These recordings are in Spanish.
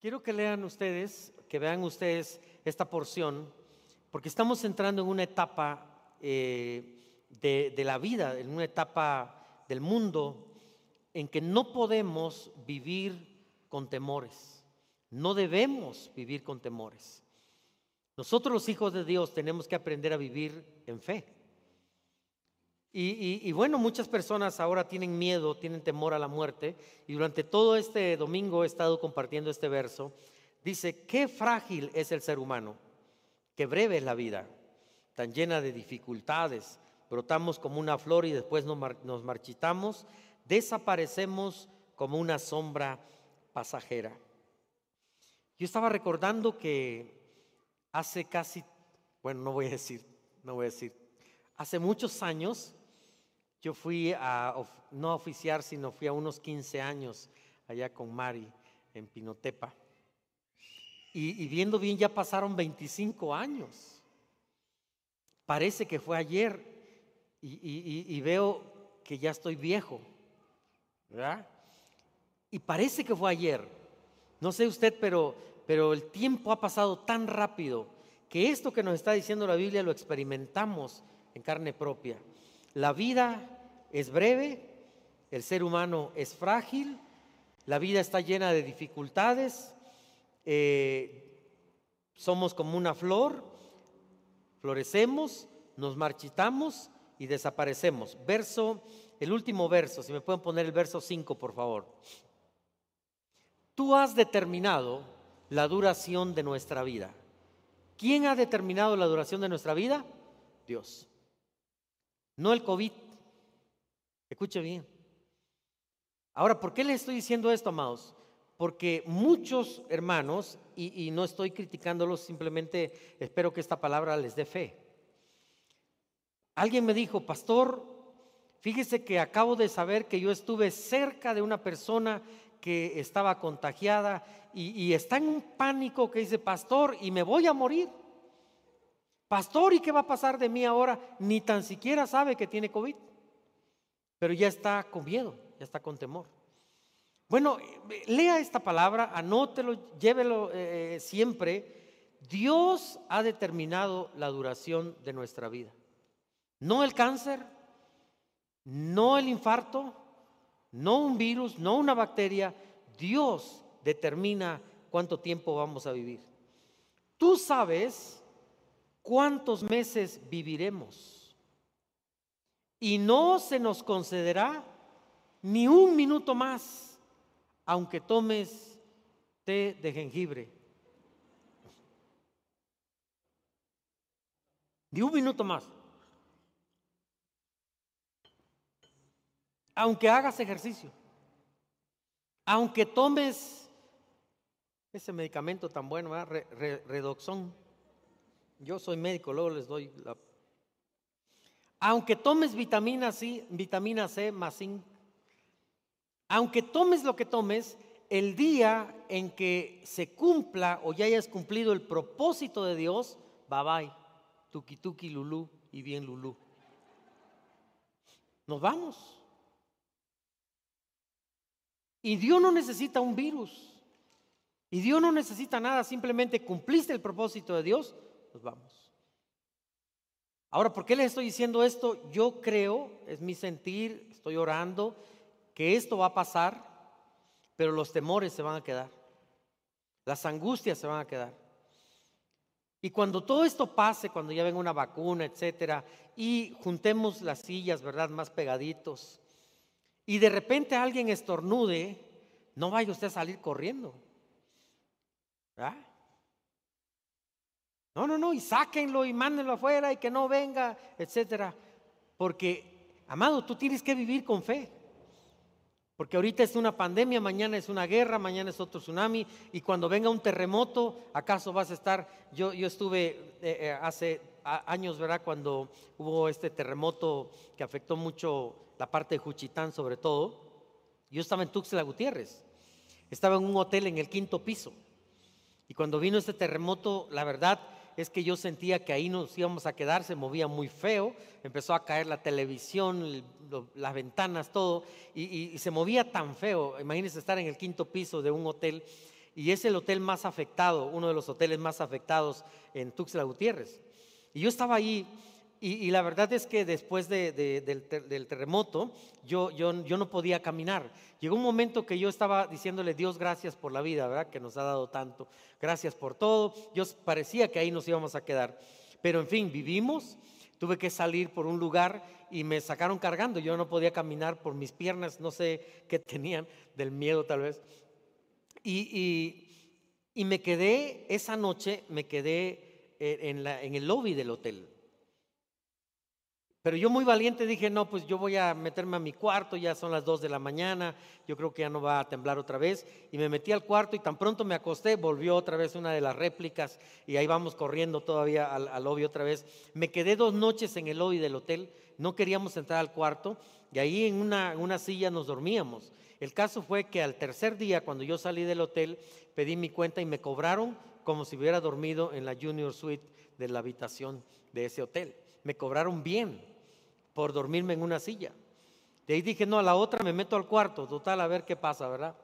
Quiero que lean ustedes, que vean ustedes esta porción, porque estamos entrando en una etapa eh, de, de la vida, en una etapa del mundo en que no podemos vivir con temores. No debemos vivir con temores. Nosotros los hijos de Dios tenemos que aprender a vivir en fe. Y, bueno, muchas personas ahora tienen miedo, tienen temor a la muerte. Y durante todo este domingo he estado compartiendo este verso. Dice, qué frágil es el ser humano, qué breve es la vida, tan llena de dificultades. Brotamos como una flor y después nos marchitamos, desaparecemos como una sombra pasajera. Yo estaba recordando que hace casi, bueno, no voy a decir, no voy a decir, hace muchos años yo fui a, no oficiar, sino fui a unos 15 años allá con Mari en Pinotepa. Y, viendo bien, ya pasaron 25 años. Parece que fue ayer y, y veo que ya estoy viejo, ¿verdad? Y parece que fue ayer. No sé usted, pero el tiempo ha pasado tan rápido que esto que nos está diciendo la Biblia lo experimentamos en carne propia. La vida es breve, el ser humano es frágil, la vida está llena de dificultades, eh, somos como una flor, florecemos, nos marchitamos y desaparecemos. Verso, el último verso, si me pueden poner el verso 5, por favor. Tú has determinado la duración de nuestra vida. ¿Quién ha determinado la duración de nuestra vida? Dios. No el COVID, Escuche bien. Ahora, ¿por qué le estoy diciendo esto, amados? Porque muchos hermanos, y, no estoy criticándolos, simplemente espero que esta palabra les dé fe. Alguien me dijo, pastor, fíjese que acabo de saber que yo estuve cerca de una persona que estaba contagiada y, y, está en un pánico que dice, pastor, y me voy a morir. Pastor, ¿y qué va a pasar de mí ahora? Ni tan siquiera sabe que tiene COVID pero ya está con miedo, ya está con temor. Bueno, lea esta palabra, anótelo, llévelo eh, siempre. Dios ha determinado la duración de nuestra vida. No el cáncer, no el infarto, no un virus, no una bacteria. Dios determina cuánto tiempo vamos a vivir. Tú sabes cuántos meses viviremos y no se nos concederá ni un minuto más, aunque tomes té de jengibre. Ni un minuto más. Aunque hagas ejercicio. Aunque tomes ese medicamento tan bueno, redoxón. Yo soy médico, luego les doy la aunque tomes vitamina C, vitamina C más zinc, aunque tomes lo que tomes, el día en que se cumpla o ya hayas cumplido el propósito de Dios, bye bye, tuki tuki lulú y bien lulú. Nos vamos. Y Dios no necesita un virus. Y Dios no necesita nada, simplemente cumpliste el propósito de Dios, nos vamos. Ahora, ¿por qué les estoy diciendo esto? Yo creo, es mi sentir, estoy orando, que esto va a pasar, pero los temores se van a quedar, las angustias se van a quedar. Y cuando todo esto pase, cuando ya venga una vacuna, etcétera, y juntemos las sillas, ¿verdad?, más pegaditos, y de repente alguien estornude, no vaya usted a salir corriendo. ¿verdad? No, no, no, y sáquenlo y mándenlo afuera y que no venga, etcétera. Porque, amado, tú tienes que vivir con fe. Porque ahorita es una pandemia, mañana es una guerra, mañana es otro tsunami, y cuando venga un terremoto, ¿acaso vas a estar? Yo, yo estuve eh, eh, hace años, ¿verdad? Cuando hubo este terremoto que afectó mucho la parte de Juchitán, sobre todo. Yo estaba en Tuxtla Gutiérrez, estaba en un hotel en el quinto piso. Y cuando vino este terremoto, la verdad, es que yo sentía que ahí nos íbamos a quedar, se movía muy feo, empezó a caer la televisión, las ventanas, todo, y, se movía tan feo. Imagínense estar en el quinto piso de un hotel. y es el hotel más afectado, uno de los hoteles más afectados en Tuxtla Gutiérrez. Y yo estaba ahí y, la verdad es que después del, terremoto yo, no podía caminar. Llegó un momento que yo estaba diciéndole, Dios, gracias por la vida. Que nos ha dado tanto. Gracias por todo. Yo parecía que ahí nos íbamos a quedar. Pero en fin, vivimos. Tuve que salir por un lugar y me sacaron cargando. Yo no podía caminar por mis piernas, no sé qué tenían, del miedo tal vez. Y, me quedé, esa noche me quedé eh, en el lobby del hotel. Pero yo muy valiente dije, no, pues yo voy a meterme a mi cuarto, ya son las 2 de la mañana, yo creo que ya no va a temblar otra vez. Y me metí al cuarto y tan pronto me acosté, volvió otra vez una de las réplicas y ahí vamos corriendo todavía al, al lobby otra vez. Me quedé dos noches en el lobby del hotel, no queríamos entrar al cuarto y ahí en una, en una silla nos dormíamos. El caso fue que al tercer día, cuando yo salí del hotel, pedí mi cuenta y me cobraron como si hubiera dormido en la junior suite de la habitación de ese hotel. Me cobraron bien por dormirme en una silla. De ahí dije, no, a la otra me meto al cuarto, total, a ver qué pasa, ¿verdad?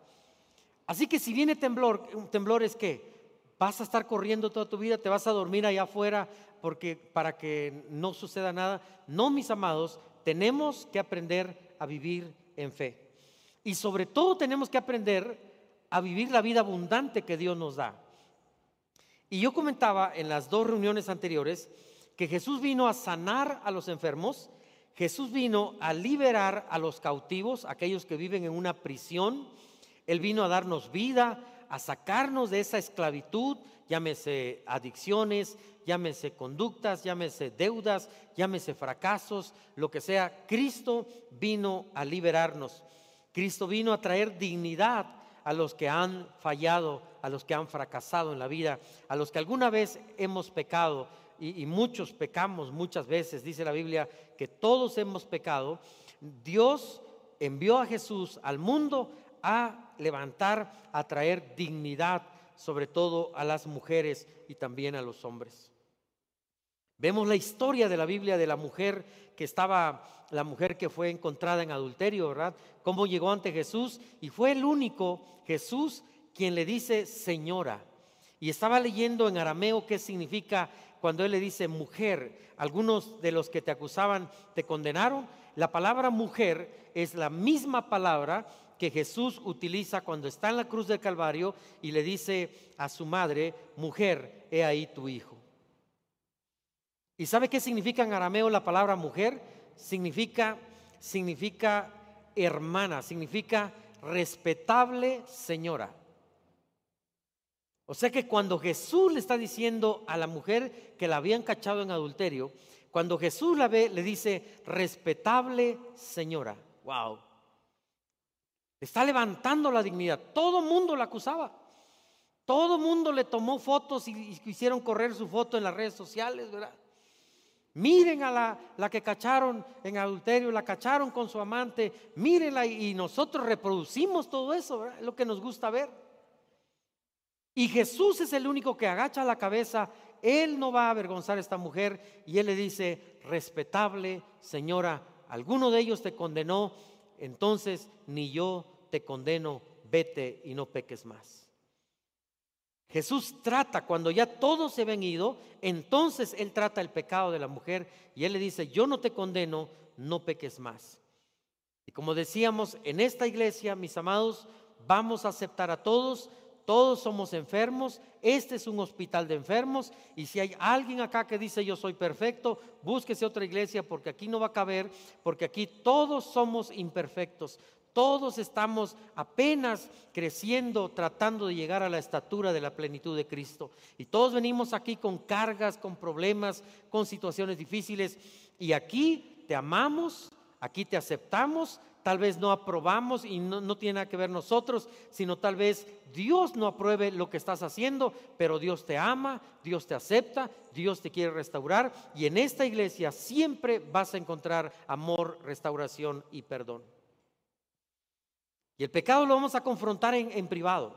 Así que si viene temblor, un temblor es que vas a estar corriendo toda tu vida, te vas a dormir allá afuera porque para que no suceda nada. No, mis amados, tenemos que aprender a vivir en fe. Y sobre todo tenemos que aprender a vivir la vida abundante que Dios nos da. Y yo comentaba en las dos reuniones anteriores que Jesús vino a sanar a los enfermos Jesús vino a liberar a los cautivos, aquellos que viven en una prisión. Él vino a darnos vida, a sacarnos de esa esclavitud, llámese adicciones, llámese conductas, llámese deudas, llámese fracasos, lo que sea. Cristo vino a liberarnos. Cristo vino a traer dignidad a los que han fallado, a los que han fracasado en la vida, a los que alguna vez hemos pecado y, muchos pecamos muchas veces, dice la Biblia que todos hemos pecado, Dios envió a Jesús al mundo a levantar, a traer dignidad, sobre todo a las mujeres y también a los hombres. Vemos la historia de la Biblia de la mujer que estaba, la mujer que fue encontrada en adulterio, ¿verdad? Cómo llegó ante Jesús y fue el único Jesús quien le dice señora. Y estaba leyendo en arameo qué significa cuando él le dice mujer, algunos de los que te acusaban te condenaron. La palabra mujer es la misma palabra que Jesús utiliza cuando está en la cruz del Calvario y le dice a su madre, mujer, he ahí tu hijo. ¿Y sabe qué significa en arameo la palabra mujer? Significa, significa hermana, significa respetable señora. O sea que cuando Jesús le está diciendo a la mujer que la habían cachado en adulterio, cuando Jesús la ve, le dice, respetable señora. Wow. Está levantando la dignidad. Todo mundo la acusaba. Todo mundo le tomó fotos y, hicieron correr su foto en las redes sociales, ¿verdad? Miren a la, la, que cacharon en adulterio, la cacharon con su amante, mírenla y, y nosotros reproducimos todo eso. Es lo que nos gusta ver. Y Jesús es el único que agacha la cabeza. Él no va a avergonzar a esta mujer. Y él le dice, respetable señora, alguno de ellos te condenó, entonces ni yo te condeno, vete y no peques más. Jesús trata, cuando ya todos se ven ido, entonces Él trata el pecado de la mujer y Él le dice, yo no te condeno, no peques más. Y como decíamos, en esta iglesia, mis amados, vamos a aceptar a todos, todos somos enfermos, este es un hospital de enfermos y si hay alguien acá que dice yo soy perfecto, búsquese otra iglesia porque aquí no va a caber, porque aquí todos somos imperfectos, todos estamos apenas creciendo, tratando de llegar a la estatura de la plenitud de Cristo. Y todos venimos aquí con cargas, con problemas, con situaciones difíciles. Y aquí te amamos, aquí te aceptamos, tal vez no aprobamos y no, tiene nada que ver nosotros, sino tal vez Dios no apruebe lo que estás haciendo, pero Dios te ama, Dios te acepta, Dios te quiere restaurar y en esta iglesia siempre vas a encontrar amor, restauración y perdón. Y el pecado lo vamos a confrontar en, en privado.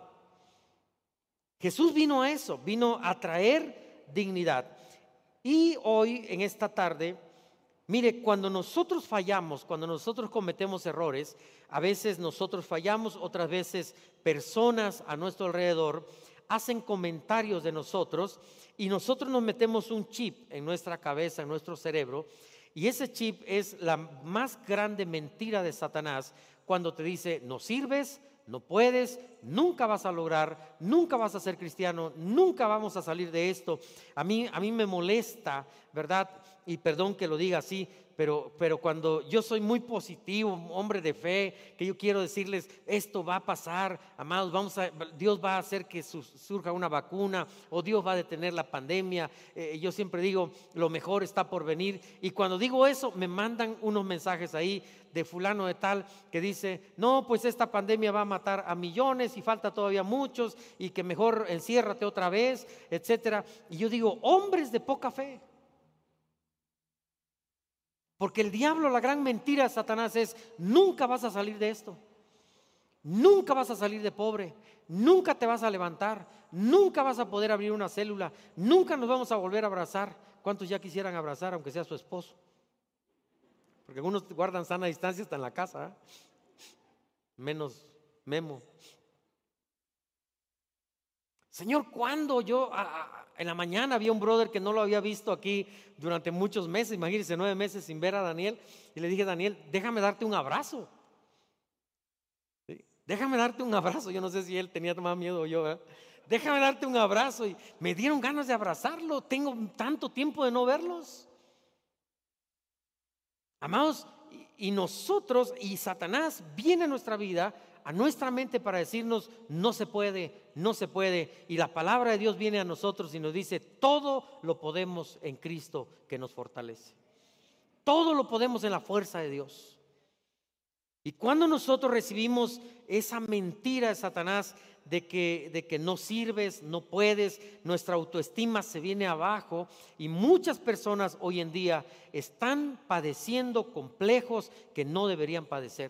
Jesús vino a eso, vino a traer dignidad. Y hoy, en esta tarde, Mire, cuando nosotros fallamos, cuando nosotros cometemos errores, a veces nosotros fallamos, otras veces personas a nuestro alrededor hacen comentarios de nosotros y nosotros nos metemos un chip en nuestra cabeza, en nuestro cerebro, y ese chip es la más grande mentira de Satanás cuando te dice, no sirves, no puedes, nunca vas a lograr, nunca vas a ser cristiano, nunca vamos a salir de esto. A mí, a mí me molesta, ¿verdad? Y perdón que lo diga así, pero, pero cuando yo soy muy positivo, hombre de fe, que yo quiero decirles, esto va a pasar, amados, vamos a, Dios va a hacer que surja una vacuna o Dios va a detener la pandemia. Eh, yo siempre digo, lo mejor está por venir. Y cuando digo eso, me mandan unos mensajes ahí de fulano de tal que dice, no, pues esta pandemia va a matar a millones y falta todavía muchos y que mejor enciérrate otra vez, etcétera. Y yo digo, hombres de poca fe. Porque el diablo, la gran mentira de Satanás es, nunca vas a salir de esto. Nunca vas a salir de pobre. Nunca te vas a levantar. Nunca vas a poder abrir una célula. Nunca nos vamos a volver a abrazar. ¿Cuántos ya quisieran abrazar, aunque sea su esposo? Porque algunos guardan sana distancia hasta en la casa. ¿eh? Menos Memo. Señor, ¿cuándo yo en la mañana había un brother que no lo había visto aquí durante muchos meses, imagínense nueve meses sin ver a Daniel, y le dije, Daniel, déjame darte un abrazo. Déjame darte un abrazo. Yo no sé si él tenía más miedo o yo. Déjame darte un abrazo. Y me dieron ganas de abrazarlo. Tengo tanto tiempo de no verlos. Amados, y nosotros y Satanás viene a nuestra vida a nuestra mente para decirnos, no se puede, no se puede. Y la palabra de Dios viene a nosotros y nos dice, todo lo podemos en Cristo que nos fortalece. Todo lo podemos en la fuerza de Dios. Y cuando nosotros recibimos esa mentira de Satanás de que, de que no sirves, no puedes, nuestra autoestima se viene abajo y muchas personas hoy en día están padeciendo complejos que no deberían padecer.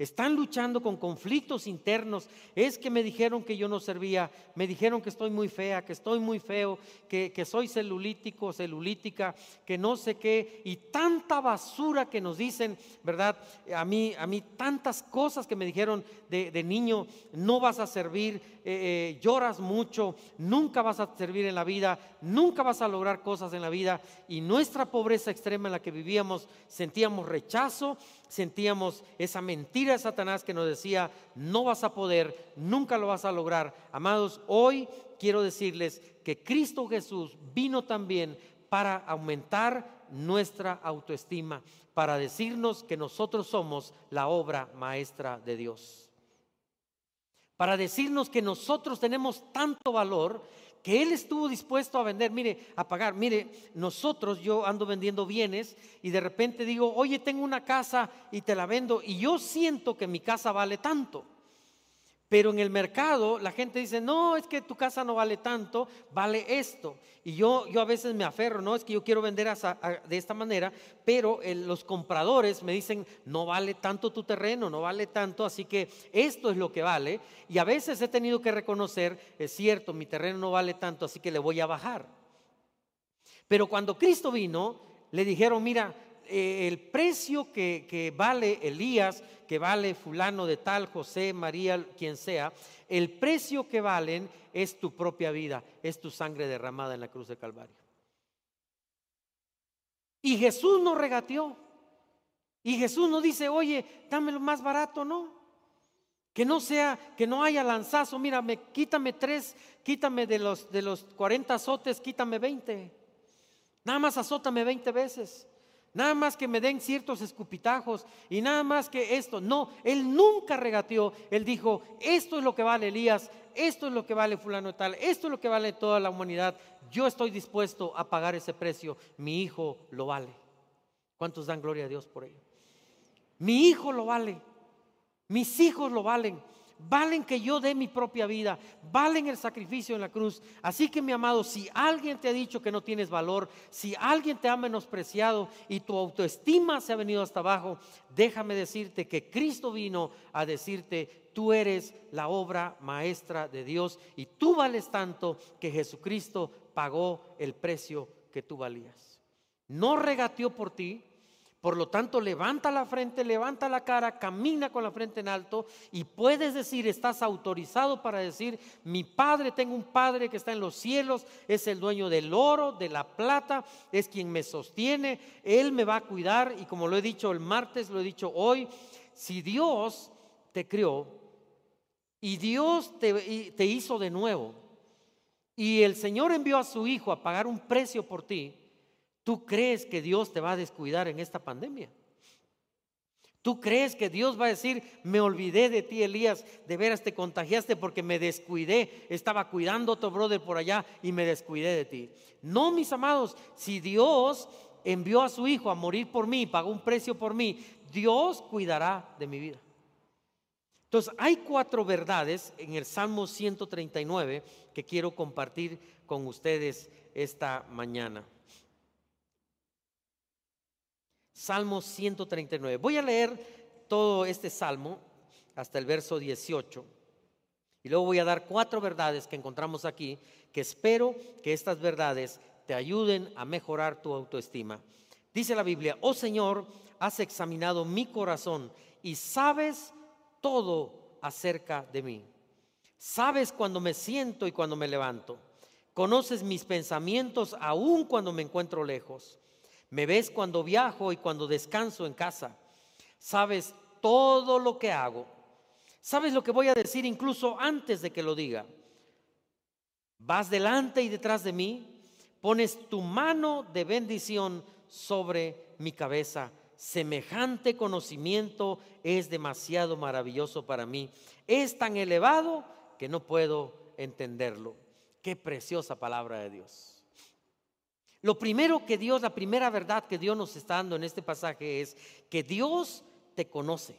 Están luchando con conflictos internos. Es que me dijeron que yo no servía, me dijeron que estoy muy fea, que estoy muy feo, que, soy celulítico, celulítica, que no sé qué. Y tanta basura que nos dicen, ¿verdad? A mí, a mí tantas cosas que me dijeron de, niño, no vas a servir, eh, eh, lloras mucho, nunca vas a servir en la vida, nunca vas a lograr cosas en la vida. Y nuestra pobreza extrema en la que vivíamos, sentíamos rechazo sentíamos esa mentira de Satanás que nos decía, no vas a poder, nunca lo vas a lograr. Amados, hoy quiero decirles que Cristo Jesús vino también para aumentar nuestra autoestima, para decirnos que nosotros somos la obra maestra de Dios. Para decirnos que nosotros tenemos tanto valor que Él estuvo dispuesto a vender, mire, a pagar. Mire, nosotros, yo ando vendiendo bienes y de repente digo, oye, tengo una casa y te la vendo y yo siento que mi casa vale tanto. Pero en el mercado la gente dice, no, es que tu casa no vale tanto, vale esto. Y yo, yo a veces me aferro, no, es que yo quiero vender de esta manera, pero los compradores me dicen, no vale tanto tu terreno, no vale tanto, así que esto es lo que vale. Y a veces he tenido que reconocer, es cierto, mi terreno no vale tanto, así que le voy a bajar. Pero cuando Cristo vino, le dijeron, mira, eh, el precio que, vale Elías, que vale fulano de tal, José, María, quien sea, el precio que valen es tu propia vida, es tu sangre derramada en la cruz de Calvario. Y Jesús no regateó. Y Jesús no dice, oye, dame lo más barato, no. Que no sea, que no haya lanzazo, mira, quítame tres, quítame de los, de los 40 azotes, quítame 20. Nada más azótame 20 veces. Nada más que me den ciertos escupitajos y nada más que esto. No, él nunca regateó. Él dijo, esto es lo que vale Elías, esto es lo que vale fulano tal, esto es lo que vale toda la humanidad. Yo estoy dispuesto a pagar ese precio. Mi hijo lo vale. ¿Cuántos dan gloria a Dios por ello? Mi hijo lo vale. Mis hijos lo valen valen que yo dé mi propia vida, valen el sacrificio en la cruz. Así que mi amado, si alguien te ha dicho que no tienes valor, si alguien te ha menospreciado y tu autoestima se ha venido hasta abajo, déjame decirte que Cristo vino a decirte, tú eres la obra maestra de Dios y tú vales tanto que Jesucristo pagó el precio que tú valías. No regateó por ti, Por lo tanto, levanta la frente, levanta la cara, camina con la frente en alto y puedes decir, estás autorizado para decir, mi Padre, tengo un Padre que está en los cielos, es el dueño del oro, de la plata, es quien me sostiene, Él me va a cuidar y como lo he dicho el martes, lo he dicho hoy, si Dios te crió y Dios te, te hizo de nuevo y el Señor envió a su Hijo a pagar un precio por ti, ¿Tú crees que Dios te va a descuidar en esta pandemia? ¿Tú crees que Dios va a decir, me olvidé de ti, Elías, de veras te contagiaste porque me descuidé, estaba cuidando a tu brother por allá y me descuidé de ti? No, mis amados, si Dios envió a su Hijo a morir por mí, pagó un precio por mí, Dios cuidará de mi vida. Entonces, hay cuatro verdades en el Salmo 139 que quiero compartir con ustedes esta mañana. Salmo 139. Voy a leer todo este salmo hasta el verso 18. Y luego voy a dar cuatro verdades que encontramos aquí, que espero que estas verdades te ayuden a mejorar tu autoestima. Dice la Biblia, oh Señor, has examinado mi corazón y sabes todo acerca de mí. Sabes cuando me siento y cuando me levanto. Conoces mis pensamientos aún cuando me encuentro lejos. Me ves cuando viajo y cuando descanso en casa. Sabes todo lo que hago. Sabes lo que voy a decir incluso antes de que lo diga. Vas delante y detrás de mí. Pones tu mano de bendición sobre mi cabeza. Semejante conocimiento es demasiado maravilloso para mí. Es tan elevado que no puedo entenderlo. Qué preciosa palabra de Dios. Lo primero que Dios, la primera verdad que Dios nos está dando en este pasaje es que Dios te conoce.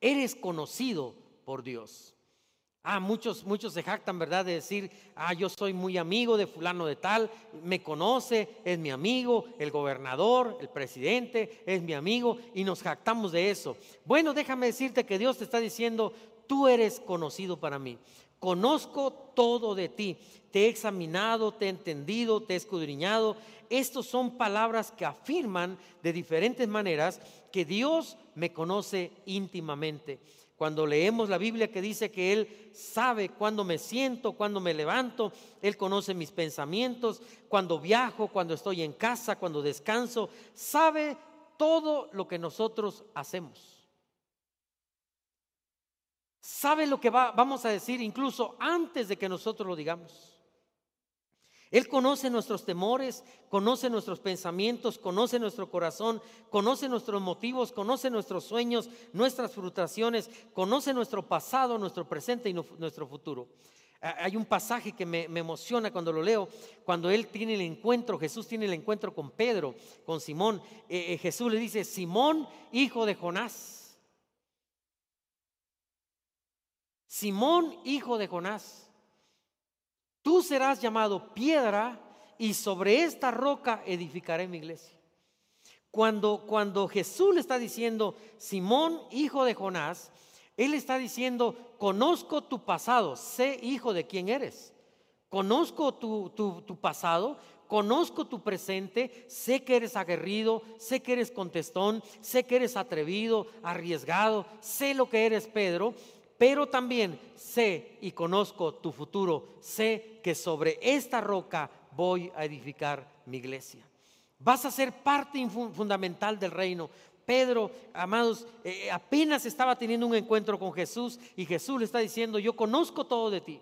Eres conocido por Dios. Ah, muchos, muchos se jactan, ¿verdad? De decir, ah, yo soy muy amigo de fulano de tal, me conoce, es mi amigo, el gobernador, el presidente, es mi amigo, y nos jactamos de eso. Bueno, déjame decirte que Dios te está diciendo, tú eres conocido para mí. Conozco todo de ti. Te he examinado, te he entendido, te he escudriñado. Estas son palabras que afirman de diferentes maneras que Dios me conoce íntimamente. Cuando leemos la Biblia que dice que Él sabe cuándo me siento, cuándo me levanto, Él conoce mis pensamientos, cuando viajo, cuando estoy en casa, cuando descanso, sabe todo lo que nosotros hacemos sabe lo que vamos a decir incluso antes de que nosotros lo digamos. Él conoce nuestros temores, conoce nuestros pensamientos, conoce nuestro corazón, conoce nuestros motivos, conoce nuestros sueños, nuestras frustraciones, conoce nuestro pasado, nuestro presente y nuestro futuro. Hay un pasaje que me, emociona cuando lo leo, cuando él tiene el encuentro, Jesús tiene el encuentro con Pedro, con Simón. Eh, eh, Jesús le dice, Simón, hijo de Jonás. Simón, hijo de Jonás, tú serás llamado piedra y sobre esta roca edificaré mi iglesia. Cuando, cuando Jesús le está diciendo, Simón, hijo de Jonás, él está diciendo, conozco tu pasado, sé hijo de quién eres. Conozco tu, tu, tu pasado, conozco tu presente, sé que eres aguerrido, sé que eres contestón, sé que eres atrevido, arriesgado, sé lo que eres Pedro, pero también sé y conozco tu futuro, sé que sobre esta roca voy a edificar mi iglesia. Vas a ser parte fundamental del reino. Pedro, amados, eh, eh, apenas estaba teniendo un encuentro con Jesús y Jesús le está diciendo, yo conozco todo de ti.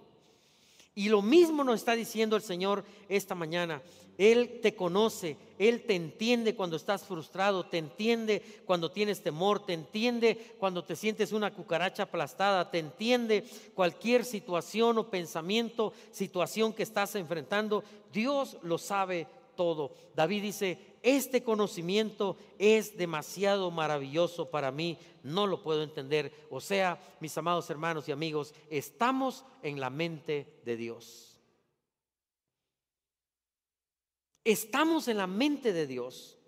Y lo mismo nos está diciendo el Señor esta mañana. Él te conoce, Él te entiende cuando estás frustrado, te entiende cuando tienes temor, te entiende cuando te sientes una cucaracha aplastada, te entiende cualquier situación o pensamiento, situación que estás enfrentando. Dios lo sabe todo. David dice, este conocimiento es demasiado maravilloso para mí, no lo puedo entender. O sea, mis amados hermanos y amigos, estamos en la mente de Dios. Estamos en la mente de Dios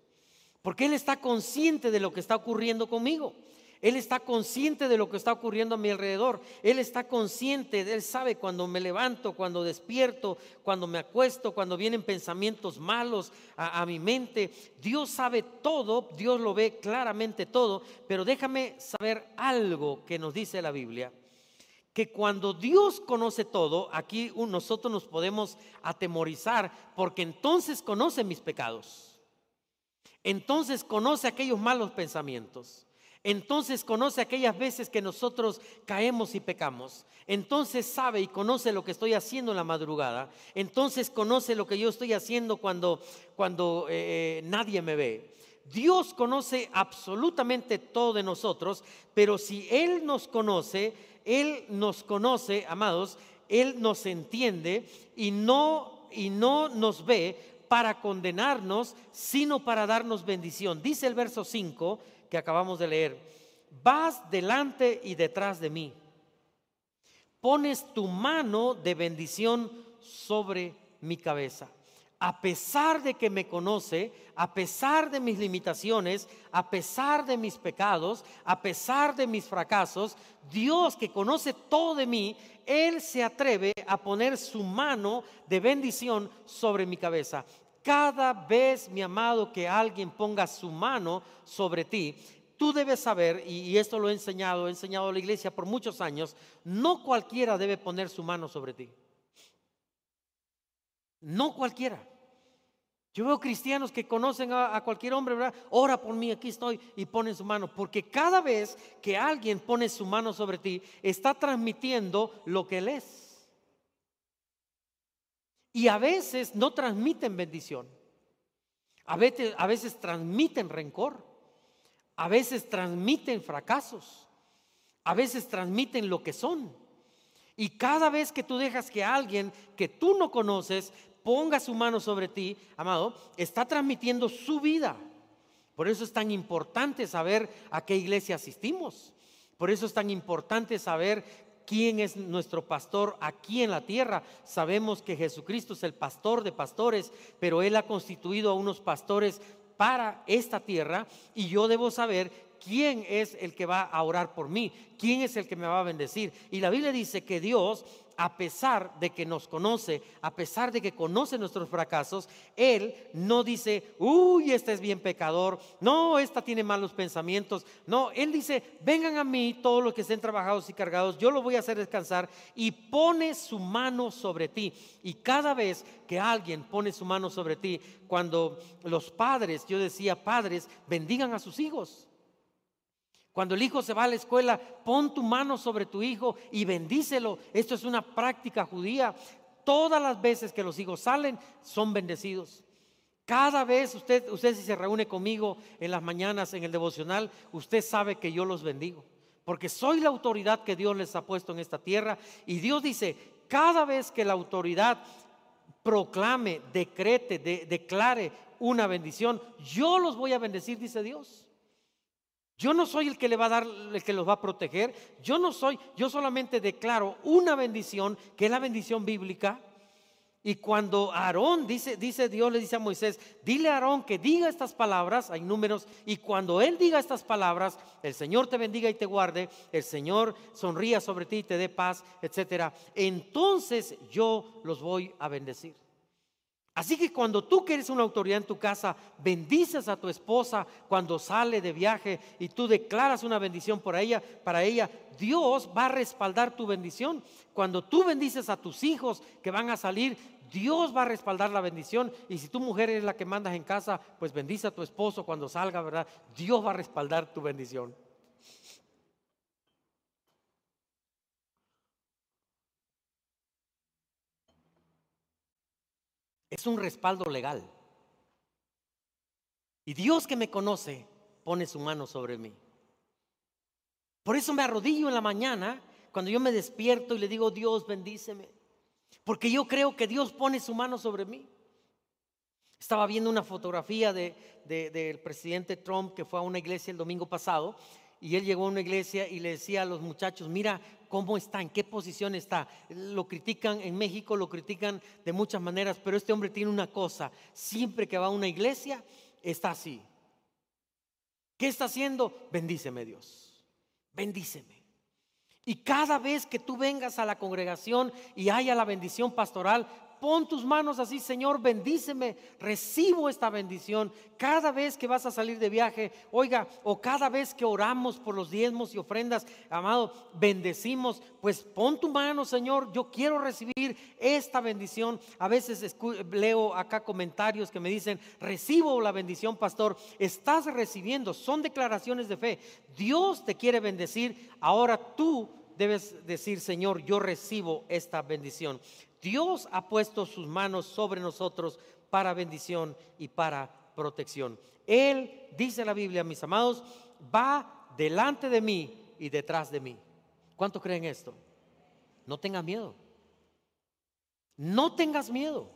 porque Él está consciente de lo que está ocurriendo conmigo. Él está consciente de lo que está ocurriendo a mi alrededor. Él está consciente, Él sabe cuando me levanto, cuando despierto, cuando me acuesto, cuando vienen pensamientos malos a, mi mente. Dios sabe todo, Dios lo ve claramente todo, pero déjame saber algo que nos dice la Biblia. Que cuando Dios conoce todo, aquí nosotros nos podemos atemorizar porque entonces conoce mis pecados. Entonces conoce aquellos malos pensamientos. Entonces conoce aquellas veces que nosotros caemos y pecamos. Entonces sabe y conoce lo que estoy haciendo en la madrugada. Entonces conoce lo que yo estoy haciendo cuando, cuando eh, nadie me ve. Dios conoce absolutamente todo de nosotros, pero si Él nos conoce, Él nos conoce, amados, Él nos entiende y no, y no nos ve para condenarnos, sino para darnos bendición. Dice el verso 5 que acabamos de leer, vas delante y detrás de mí. Pones tu mano de bendición sobre mi cabeza. A pesar de que me conoce, a pesar de mis limitaciones, a pesar de mis pecados, a pesar de mis fracasos, Dios que conoce todo de mí, Él se atreve a poner su mano de bendición sobre mi cabeza. Cada vez, mi amado, que alguien ponga su mano sobre ti, tú debes saber, y, esto lo he enseñado, he enseñado a la iglesia por muchos años, no cualquiera debe poner su mano sobre ti. No cualquiera. Yo veo cristianos que conocen a, cualquier hombre, ¿verdad? Ora por mí, aquí estoy, y ponen su mano. Porque cada vez que alguien pone su mano sobre ti, está transmitiendo lo que él es. Y a veces no transmiten bendición. A veces transmiten rencor. A veces transmiten fracasos. A veces transmiten lo que son. Y cada vez que tú dejas que alguien que tú no conoces ponga su mano sobre ti, amado, está transmitiendo su vida. Por eso es tan importante saber a qué iglesia asistimos. Por eso es tan importante saber quién es nuestro pastor aquí en la tierra. Sabemos que Jesucristo es el pastor de pastores, pero Él ha constituido a unos pastores para esta tierra y yo debo saber quién es el que va a orar por mí, quién es el que me va a bendecir. Y la Biblia dice que Dios a pesar de que nos conoce, a pesar de que conoce nuestros fracasos, Él no dice, uy, este es bien pecador, no, esta tiene malos pensamientos, no, Él dice, vengan a mí todos los que estén trabajados y cargados, yo lo voy a hacer descansar y pone su mano sobre ti. Y cada vez que alguien pone su mano sobre ti, cuando los padres, yo decía, padres, bendigan a sus hijos. Cuando el hijo se va a la escuela, pon tu mano sobre tu hijo y bendícelo. Esto es una práctica judía. Todas las veces que los hijos salen, son bendecidos. Cada vez usted, usted si se reúne conmigo en las mañanas en el devocional, usted sabe que yo los bendigo. Porque soy la autoridad que Dios les ha puesto en esta tierra. Y Dios dice, cada vez que la autoridad proclame, decrete, declare una bendición, yo los voy a bendecir, dice Dios. Yo no soy el que le va a dar, el que los va a proteger. Yo no soy, yo solamente declaro una bendición, que es la bendición bíblica. Y cuando Aarón dice, dice Dios le dice a Moisés, dile a Aarón que diga estas palabras, hay números, y cuando él diga estas palabras, el Señor te bendiga y te guarde, el Señor sonría sobre ti y te dé paz, etcétera. Entonces yo los voy a bendecir. Así que cuando tú que eres una autoridad en tu casa, bendices a tu esposa cuando sale de viaje y tú declaras una bendición por ella, para ella, Dios va a respaldar tu bendición. Cuando tú bendices a tus hijos que van a salir, Dios va a respaldar la bendición. Y si tu mujer es la que mandas en casa, pues bendice a tu esposo cuando salga, ¿verdad? Dios va a respaldar tu bendición. Es un respaldo legal. Y Dios que me conoce pone su mano sobre mí. Por eso me arrodillo en la mañana cuando yo me despierto y le digo, Dios bendíceme. Porque yo creo que Dios pone su mano sobre mí. Estaba viendo una fotografía de, del presidente Trump que fue a una iglesia el domingo pasado y él llegó a una iglesia y le decía a los muchachos, mira, cómo está, en qué posición está. Lo critican en México, lo critican de muchas maneras, pero este hombre tiene una cosa, siempre que va a una iglesia, está así. ¿Qué está haciendo? Bendíceme Dios. bendíceme. Y cada vez que tú vengas a la congregación y haya la bendición pastoral, pon tus manos así, Señor, bendíceme, recibo esta bendición. Cada vez que vas a salir de viaje, oiga, o cada vez que oramos por los diezmos y ofrendas, amado, bendecimos, pues pon tu mano, Señor, yo quiero recibir esta bendición. A veces leo acá comentarios que me dicen, recibo la bendición, pastor, estás recibiendo, son declaraciones de fe. Dios te quiere bendecir, ahora tú debes decir, Señor, yo recibo esta bendición. Dios ha puesto sus manos sobre nosotros para bendición y para protección. Él, dice la Biblia, mis amados, va delante de mí y detrás de mí. ¿Cuánto creen esto? No tengas miedo. No tengas miedo.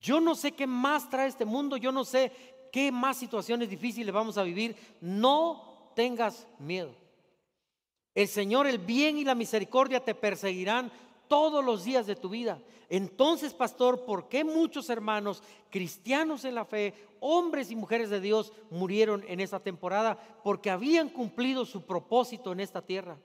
Yo no sé qué más trae este mundo, yo no sé qué más situaciones difíciles vamos a vivir. No tengas miedo. El Señor, el bien y la misericordia te perseguirán todos los días de tu vida. Entonces, pastor, ¿por qué muchos hermanos cristianos en la fe, hombres y mujeres de Dios, murieron en esta temporada? Porque habían cumplido su propósito en esta tierra.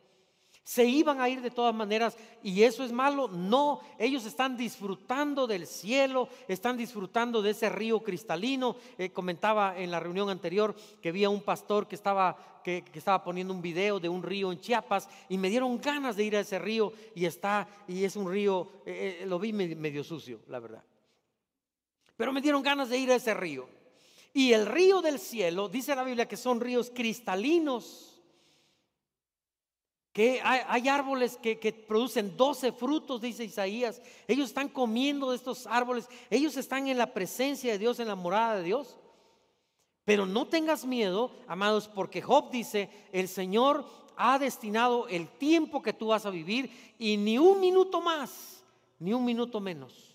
Se iban a ir de todas maneras y eso es malo. No, ellos están disfrutando del cielo, están disfrutando de ese río cristalino. Eh, comentaba en la reunión anterior que había un pastor que estaba, que, estaba poniendo un video de un río en Chiapas y me dieron ganas de ir a ese río y está, y es un río, eh, eh, lo vi medio sucio, la verdad. Pero me dieron ganas de ir a ese río. Y el río del cielo, dice la Biblia que son ríos cristalinos que hay, árboles que, producen 12 frutos, dice Isaías. Ellos están comiendo de estos árboles. Ellos están en la presencia de Dios, en la morada de Dios. Pero no tengas miedo, amados, porque Job dice, el Señor ha destinado el tiempo que tú vas a vivir y ni un minuto más, ni un minuto menos.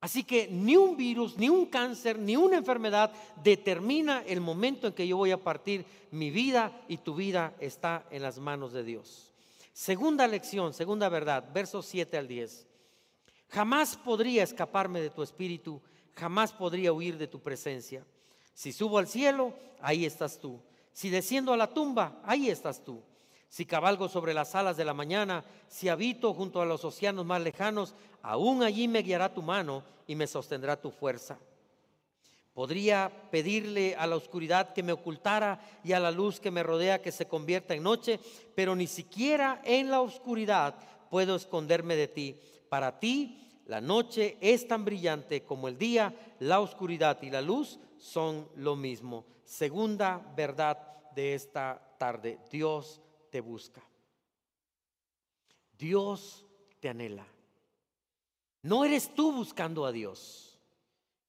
Así que ni un virus, ni un cáncer, ni una enfermedad determina el momento en que yo voy a partir. Mi vida y tu vida está en las manos de Dios. Segunda lección, segunda verdad, versos 7 al 10. Jamás podría escaparme de tu espíritu, jamás podría huir de tu presencia. Si subo al cielo, ahí estás tú. Si desciendo a la tumba, ahí estás tú. Si cabalgo sobre las alas de la mañana, si habito junto a los océanos más lejanos, aún allí me guiará tu mano y me sostendrá tu fuerza. Podría pedirle a la oscuridad que me ocultara y a la luz que me rodea que se convierta en noche, pero ni siquiera en la oscuridad puedo esconderme de ti. Para ti la noche es tan brillante como el día, la oscuridad y la luz son lo mismo. Segunda verdad de esta tarde, Dios te busca. Dios te anhela. No eres tú buscando a Dios.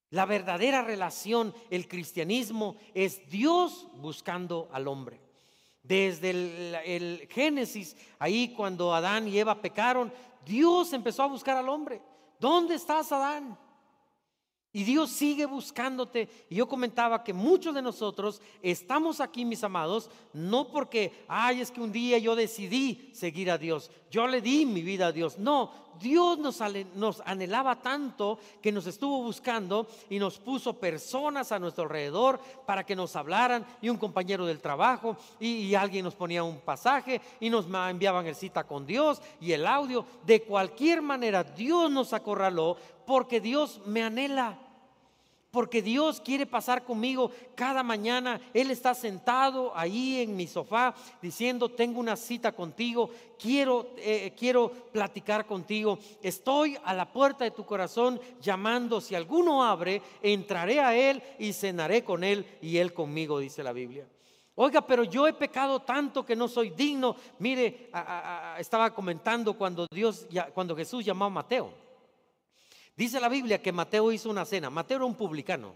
La verdadera relación, el cristianismo, es Dios buscando al hombre. Desde el, Génesis, ahí cuando Adán y Eva pecaron, Dios empezó a buscar al hombre. ¿Dónde estás, Adán? Y Dios sigue buscándote. Y yo comentaba que muchos de nosotros estamos aquí, mis amados, no porque, ay, es que un día yo decidí seguir a Dios. Yo le di mi vida a Dios. No, Dios nos, anhelaba tanto que nos estuvo buscando y nos puso personas a nuestro alrededor para que nos hablaran y un compañero del trabajo y, y alguien nos ponía un pasaje y nos enviaban el cita con Dios y el audio. De cualquier manera, Dios nos acorraló porque Dios me anhela. Porque Dios quiere pasar conmigo cada mañana. Él está sentado ahí en mi sofá diciendo, tengo una cita contigo, quiero, eh, quiero platicar contigo. Estoy a la puerta de tu corazón llamando. Si alguno abre, entraré a Él y cenaré con Él y Él conmigo, dice la Biblia. Oiga, pero yo he pecado tanto que no soy digno. Mire, estaba comentando cuando Dios, cuando Jesús llamó a Mateo. Dice la Biblia que Mateo hizo una cena. Mateo era un publicano.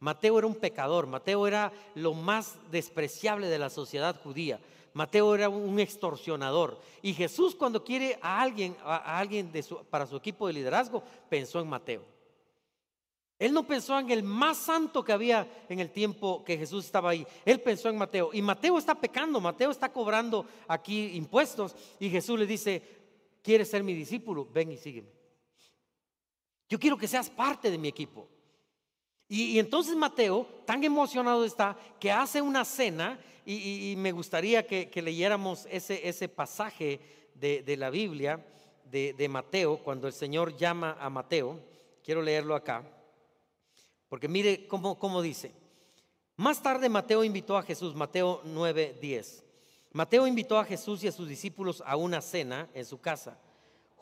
Mateo era un pecador. Mateo era lo más despreciable de la sociedad judía. Mateo era un extorsionador. Y Jesús cuando quiere a alguien, a alguien para su equipo de liderazgo, pensó en Mateo. Él no pensó en el más santo que había en el tiempo que Jesús estaba ahí. Él pensó en Mateo. Y Mateo está pecando, Mateo está cobrando aquí impuestos. Y Jesús le dice, ¿quieres ser mi discípulo? Ven y sígueme. Yo quiero que seas parte de mi equipo. Y, entonces Mateo, tan emocionado está, que hace una cena, y, me gustaría que, leyéramos ese, ese pasaje de, la Biblia, de, Mateo, cuando el Señor llama a Mateo. Quiero leerlo acá, porque mire cómo, cómo dice. Más tarde Mateo invitó a Jesús, Mateo 9, 10. Mateo invitó a Jesús y a sus discípulos a una cena en su casa,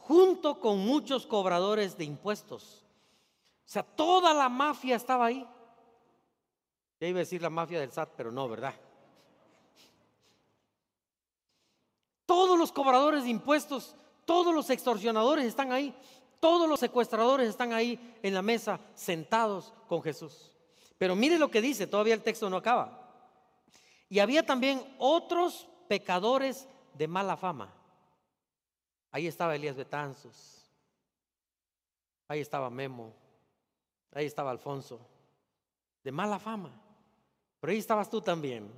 junto con muchos cobradores de impuestos o sea, toda la mafia estaba ahí. Ya iba a decir la mafia del SAT, pero no, ¿verdad? Todos los cobradores de impuestos, todos los extorsionadores están ahí, todos los secuestradores están ahí en la mesa sentados con Jesús. Pero mire lo que dice, todavía el texto no acaba. Y había también otros pecadores de mala fama. Ahí estaba Elías Betanzos. Ahí estaba Memo. Ahí estaba Alfonso, de mala fama. Pero ahí estabas tú también.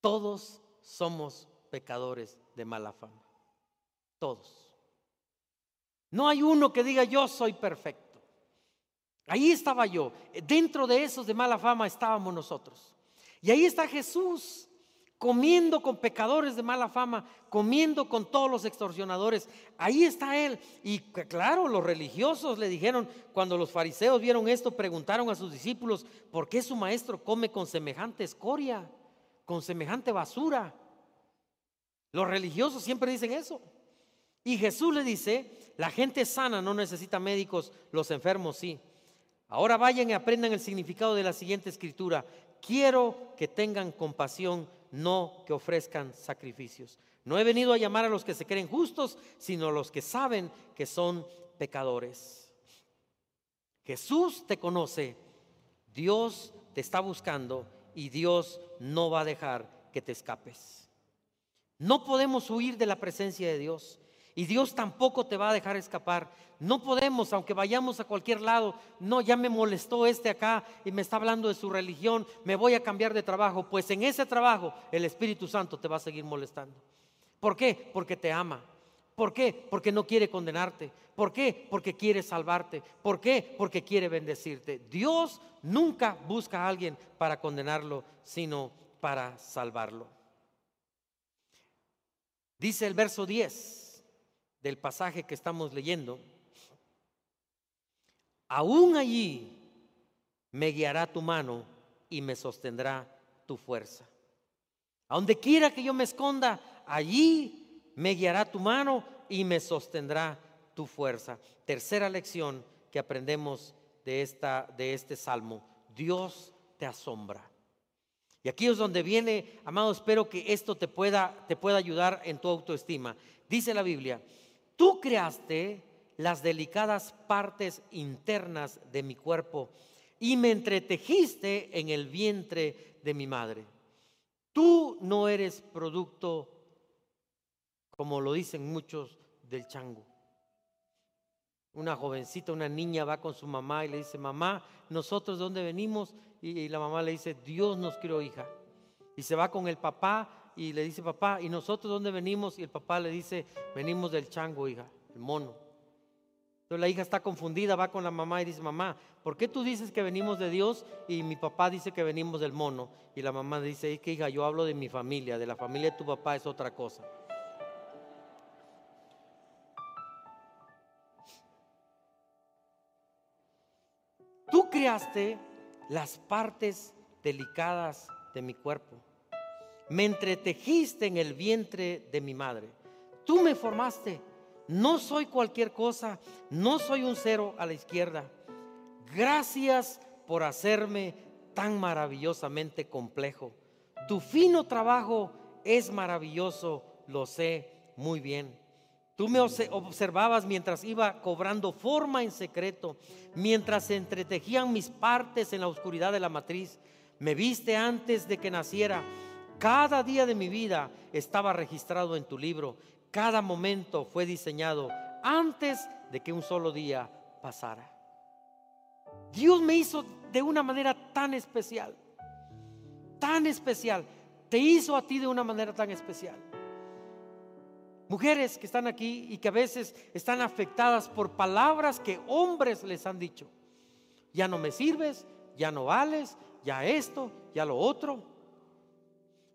Todos somos pecadores de mala fama. Todos. No hay uno que diga yo soy perfecto. Ahí estaba yo. Dentro de esos de mala fama estábamos nosotros. Y ahí está Jesús comiendo con pecadores de mala fama, comiendo con todos los extorsionadores. Ahí está él. Y claro, los religiosos le dijeron, cuando los fariseos vieron esto, preguntaron a sus discípulos, ¿por qué su maestro come con semejante escoria, con semejante basura? Los religiosos siempre dicen eso. Y Jesús le dice, la gente sana no necesita médicos, los enfermos sí. Ahora vayan y aprendan el significado de la siguiente escritura. Quiero que tengan compasión no que ofrezcan sacrificios. No he venido a llamar a los que se creen justos, sino a los que saben que son pecadores. Jesús te conoce, Dios te está buscando y Dios no va a dejar que te escapes. No podemos huir de la presencia de Dios. Y Dios tampoco te va a dejar escapar. No podemos, aunque vayamos a cualquier lado, no, ya me molestó este acá y me está hablando de su religión, me voy a cambiar de trabajo. Pues en ese trabajo el Espíritu Santo te va a seguir molestando. ¿Por qué? Porque te ama. ¿Por qué? Porque no quiere condenarte. ¿Por qué? Porque quiere salvarte. ¿Por qué? Porque quiere bendecirte. Dios nunca busca a alguien para condenarlo, sino para salvarlo. Dice el verso 10 del pasaje que estamos leyendo, aún allí me guiará tu mano y me sostendrá tu fuerza. A donde quiera que yo me esconda, allí me guiará tu mano y me sostendrá tu fuerza. Tercera lección que aprendemos de, esta, de este salmo. Dios te asombra. Y aquí es donde viene, amado, espero que esto te pueda, te pueda ayudar en tu autoestima. Dice la Biblia, Tú creaste las delicadas partes internas de mi cuerpo y me entretejiste en el vientre de mi madre. Tú no eres producto, como lo dicen muchos, del chango. Una jovencita, una niña va con su mamá y le dice, mamá, nosotros de dónde venimos? Y, la mamá le dice, Dios nos crió hija. Y se va con el papá y le dice, papá, ¿y nosotros dónde venimos? Y el papá le dice, venimos del chango, hija, el mono. Entonces la hija está confundida, va con la mamá y dice, mamá, ¿por qué tú dices que venimos de Dios y mi papá dice que venimos del mono? Y la mamá dice, que hija, yo hablo de mi familia, de la familia de tu papá es otra cosa. Tú creaste las partes delicadas de mi cuerpo me entretejiste en el vientre de mi madre. Tú me formaste. No soy cualquier cosa, no soy un cero a la izquierda. Gracias por hacerme tan maravillosamente complejo. Tu fino trabajo es maravilloso, lo sé muy bien. Tú me observabas mientras iba cobrando forma en secreto, mientras se entretejían mis partes en la oscuridad de la matriz. Me viste antes de que naciera cada día de mi vida estaba registrado en tu libro. Cada momento fue diseñado antes de que un solo día pasara. Dios me hizo de una manera tan especial, tan especial. Te hizo a ti de una manera tan especial. Mujeres que están aquí y que a veces están afectadas por palabras que hombres les han dicho. Ya no me sirves, ya no vales, ya esto, ya lo otro.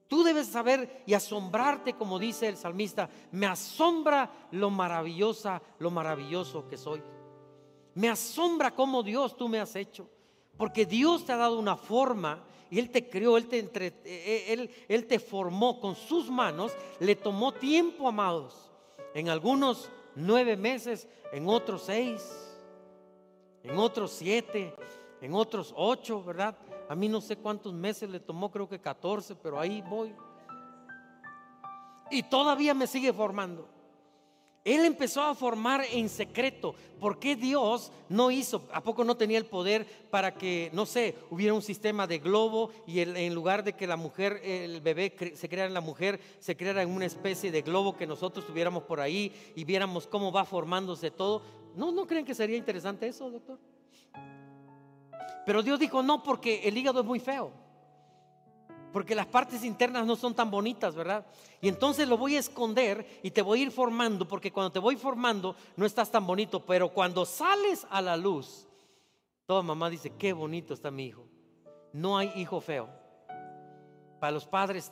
Tú debes saber y asombrarte, como dice el salmista, me asombra lo maravillosa, lo maravilloso que soy. Me asombra cómo Dios tú me has hecho. Porque Dios te ha dado una forma y Él te creó, Él te, entre, eh, él, él te formó con sus manos. Le tomó tiempo, amados. En algunos nueve meses, en otros seis, en otros siete, en otros ocho, ¿verdad? A mí no sé cuántos meses le tomó, creo que 14, pero ahí voy. Y todavía me sigue formando. Él empezó a formar en secreto. ¿Por qué Dios no hizo? ¿A poco no tenía el poder para que, no sé, hubiera un sistema de globo y en lugar de que la mujer, el bebé se creara en la mujer, se creara en una especie de globo que nosotros tuviéramos por ahí y viéramos cómo va formándose todo? ¿No, no creen que sería interesante eso, doctor? Pero Dios dijo, no, porque el hígado es muy feo. Porque las partes internas no son tan bonitas, ¿verdad? Y entonces lo voy a esconder y te voy a ir formando, porque cuando te voy formando no estás tan bonito, pero cuando sales a la luz, toda mamá dice, qué bonito está mi hijo. No hay hijo feo. Para los padres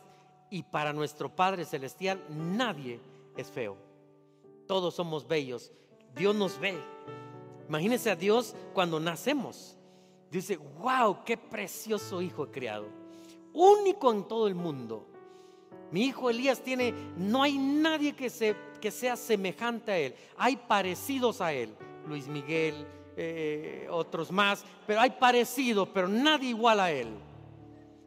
y para nuestro Padre Celestial, nadie es feo. Todos somos bellos. Dios nos ve. Imagínense a Dios cuando nacemos. Dice, wow, qué precioso hijo he criado. Único en todo el mundo. Mi hijo Elías tiene, no hay nadie que, se, que sea semejante a él. Hay parecidos a él. Luis Miguel, eh, otros más, pero hay parecidos, pero nadie igual a él.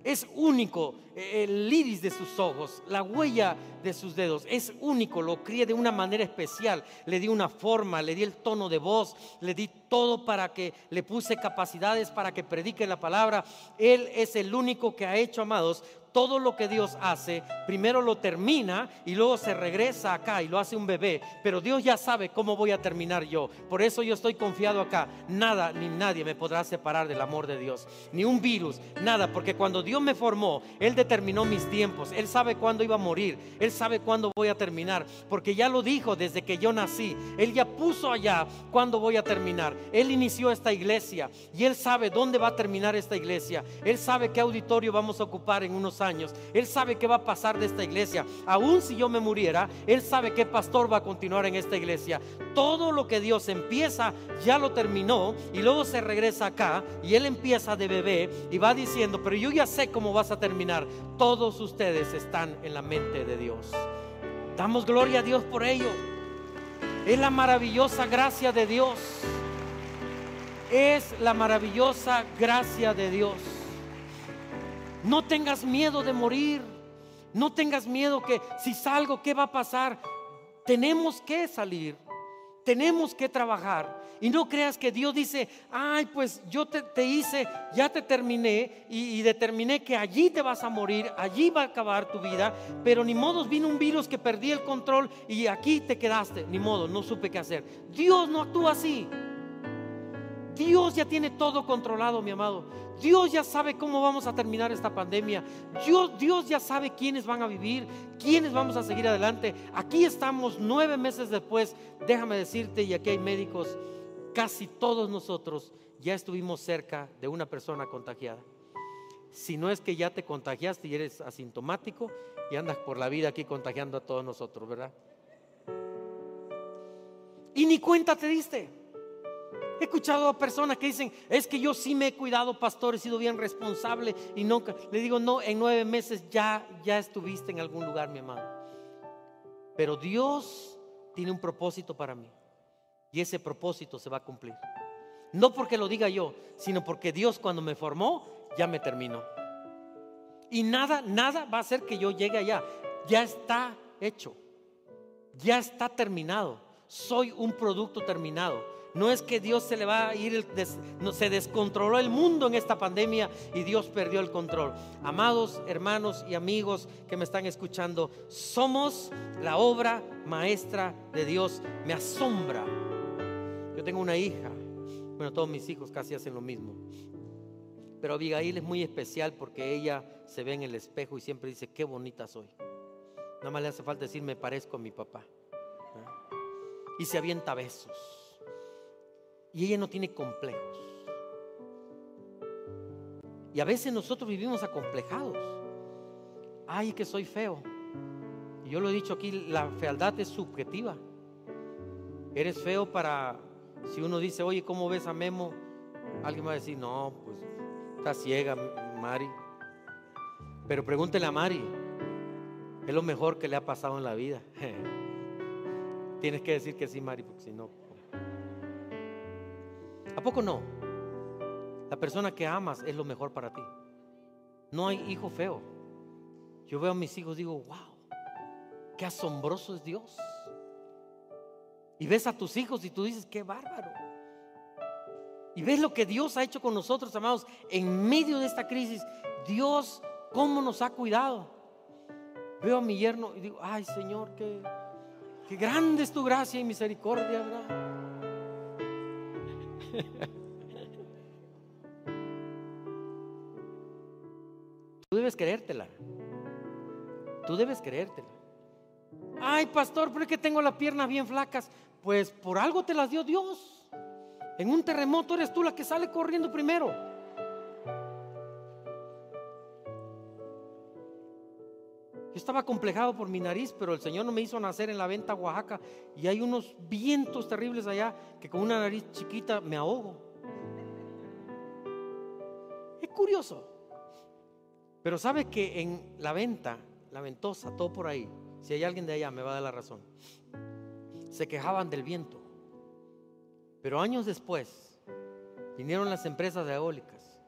Es único eh, el iris de sus ojos, la huella de sus dedos. Es único, lo crié de una manera especial. Le di una forma, le di el tono de voz, le di todo para que le puse capacidades para que predique la palabra. Él es el único que ha hecho, amados, todo lo que Dios hace, primero lo termina y luego se regresa acá y lo hace un bebé. Pero Dios ya sabe cómo voy a terminar yo. Por eso yo estoy confiado acá. Nada ni nadie me podrá separar del amor de Dios. Ni un virus, nada. Porque cuando Dios me formó, Él determinó mis tiempos. Él sabe cuándo iba a morir. Él sabe cuándo voy a terminar. Porque ya lo dijo desde que yo nací. Él ya puso allá cuándo voy a terminar. Él inició esta iglesia y Él sabe dónde va a terminar esta iglesia. Él sabe qué auditorio vamos a ocupar en unos años. Él sabe qué va a pasar de esta iglesia. Aún si yo me muriera, Él sabe qué pastor va a continuar en esta iglesia. Todo lo que Dios empieza, ya lo terminó y luego se regresa acá y Él empieza de bebé y va diciendo, pero yo ya sé cómo vas a terminar. Todos ustedes están en la mente de Dios. Damos gloria a Dios por ello. Es la maravillosa gracia de Dios. Es la maravillosa gracia de Dios. No tengas miedo de morir. No tengas miedo que si salgo, ¿qué va a pasar? Tenemos que salir. Tenemos que trabajar. Y no creas que Dios dice, ay, pues yo te, hice, ya te terminé y, y, determiné que allí te vas a morir, allí va a acabar tu vida, pero ni modo vino un virus que perdí el control y aquí te quedaste, ni modo, no supe qué hacer. Dios no actúa así. Dios ya tiene todo controlado, mi amado. Dios ya sabe cómo vamos a terminar esta pandemia. Dios, Dios ya sabe quiénes van a vivir, quiénes vamos a seguir adelante. Aquí estamos nueve meses después. Déjame decirte, y aquí hay médicos, casi todos nosotros ya estuvimos cerca de una persona contagiada. Si no es que ya te contagiaste y eres asintomático y andas por la vida aquí contagiando a todos nosotros, ¿verdad? Y ni cuenta te diste. He escuchado a personas que dicen, es que yo sí me he cuidado, pastor, he sido bien responsable y nunca. Le digo, no, en nueve meses ya, ya estuviste en algún lugar, mi amado. Pero Dios tiene un propósito para mí y ese propósito se va a cumplir. No porque lo diga yo, sino porque Dios cuando me formó ya me terminó. Y nada, nada va a hacer que yo llegue allá. Ya está hecho. Ya está terminado. Soy un producto terminado. No es que Dios se le va a ir, no, se descontroló el mundo en esta pandemia y Dios perdió el control. Amados hermanos y amigos que me están escuchando, somos la obra maestra de Dios. Me asombra. Yo tengo una hija, bueno, todos mis hijos casi hacen lo mismo. Pero Abigail es muy especial porque ella se ve en el espejo y siempre dice, qué bonita soy. Nada más le hace falta decir, me parezco a mi papá. Y se avienta besos y ella no tiene complejos. Y a veces nosotros vivimos acomplejados. Ay, que soy feo. Y yo lo he dicho aquí, la fealdad es subjetiva. Eres feo para, si uno dice, oye, ¿cómo ves a Memo? Alguien va a decir, no, pues está ciega, Mari. Pero pregúntele a Mari, es lo mejor que le ha pasado en la vida. Tienes que decir que sí, Mari, porque si no... ¿A poco no? La persona que amas es lo mejor para ti. No hay hijo feo. Yo veo a mis hijos y digo, wow, qué asombroso es Dios. Y ves a tus hijos y tú dices, qué bárbaro. Y ves lo que Dios ha hecho con nosotros, amados, en medio de esta crisis. Dios, cómo nos ha cuidado. Veo a mi yerno y digo, ay Señor, qué, grande es tu gracia y misericordia, ¿verdad? Tú debes creértela. Tú debes creértela. Ay, pastor, pero es que tengo las piernas bien flacas. Pues por algo te las dio Dios. En un terremoto eres tú la que sale corriendo primero. Estaba complejado por mi nariz, pero el Señor no me hizo nacer en la venta Oaxaca y hay unos vientos terribles allá que con una nariz chiquita me ahogo. Es curioso. Pero sabe que en la venta, la ventosa, todo por ahí, si hay alguien de allá me va a dar la razón, se quejaban del viento. Pero años después vinieron las empresas eólicas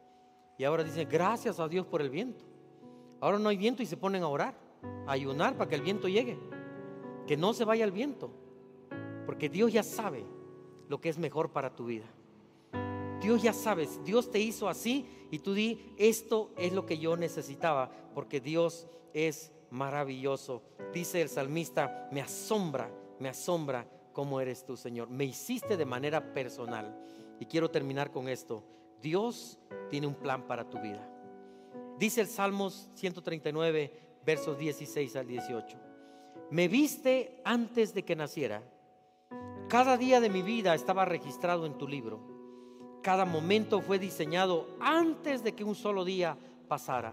y ahora dicen, gracias a Dios por el viento. Ahora no hay viento y se ponen a orar, ayunar para que el viento llegue, que no se vaya el viento, porque Dios ya sabe lo que es mejor para tu vida. Dios ya sabes, Dios te hizo así y tú di, esto es lo que yo necesitaba, porque Dios es maravilloso. Dice el salmista, me asombra, me asombra cómo eres tú, Señor. Me hiciste de manera personal. Y quiero terminar con esto. Dios tiene un plan para tu vida. Dice el Salmos 139, versos 16 al 18. Me viste antes de que naciera. Cada día de mi vida estaba registrado en tu libro cada momento fue diseñado antes de que un solo día pasara.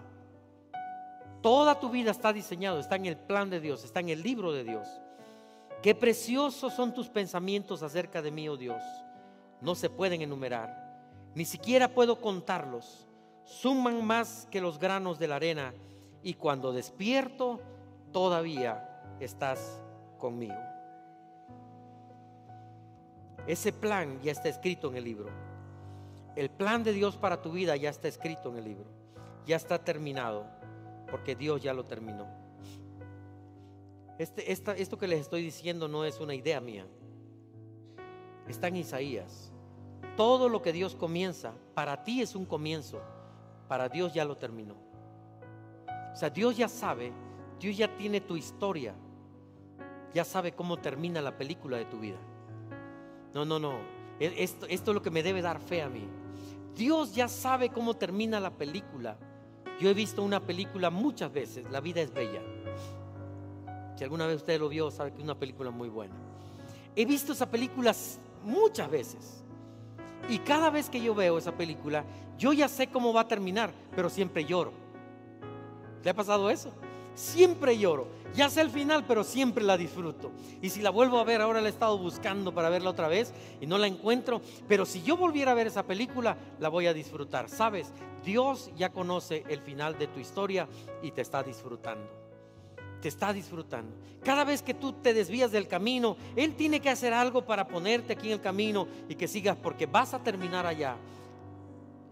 Toda tu vida está diseñado, está en el plan de Dios, está en el libro de Dios. Qué preciosos son tus pensamientos acerca de mí, oh Dios. No se pueden enumerar, ni siquiera puedo contarlos. Suman más que los granos de la arena y cuando despierto todavía estás conmigo. Ese plan ya está escrito en el libro. El plan de Dios para tu vida ya está escrito en el libro. Ya está terminado. Porque Dios ya lo terminó. Este, esto que les estoy diciendo no es una idea mía. Está en Isaías. Todo lo que Dios comienza, para ti es un comienzo. Para Dios ya lo terminó. Sea, Dios ya sabe, Dios ya tiene tu historia. Ya sabe cómo termina la película de tu vida. No, no, no. E, esto, esto es lo que me debe dar fe a mí. Dios ya sabe cómo termina la película. Yo he visto una película muchas veces, La vida es bella. Si alguna vez usted lo vio, sabe que es una película muy buena. He visto esa película muchas veces. Y cada vez que yo veo esa película, yo ya sé cómo va a terminar, pero siempre lloro. ¿Le ha pasado eso? Siempre lloro. Ya sé el final, pero siempre la disfruto. Y si la vuelvo a ver, ahora la he estado buscando para verla otra vez y no la encuentro. Pero si yo volviera a ver esa película, la voy a disfrutar. Sabes, Dios ya conoce el final de tu historia y te está disfrutando. Te está disfrutando. Cada vez que tú te desvías del camino, Él tiene que hacer algo para ponerte aquí en el camino y que sigas porque vas a terminar allá.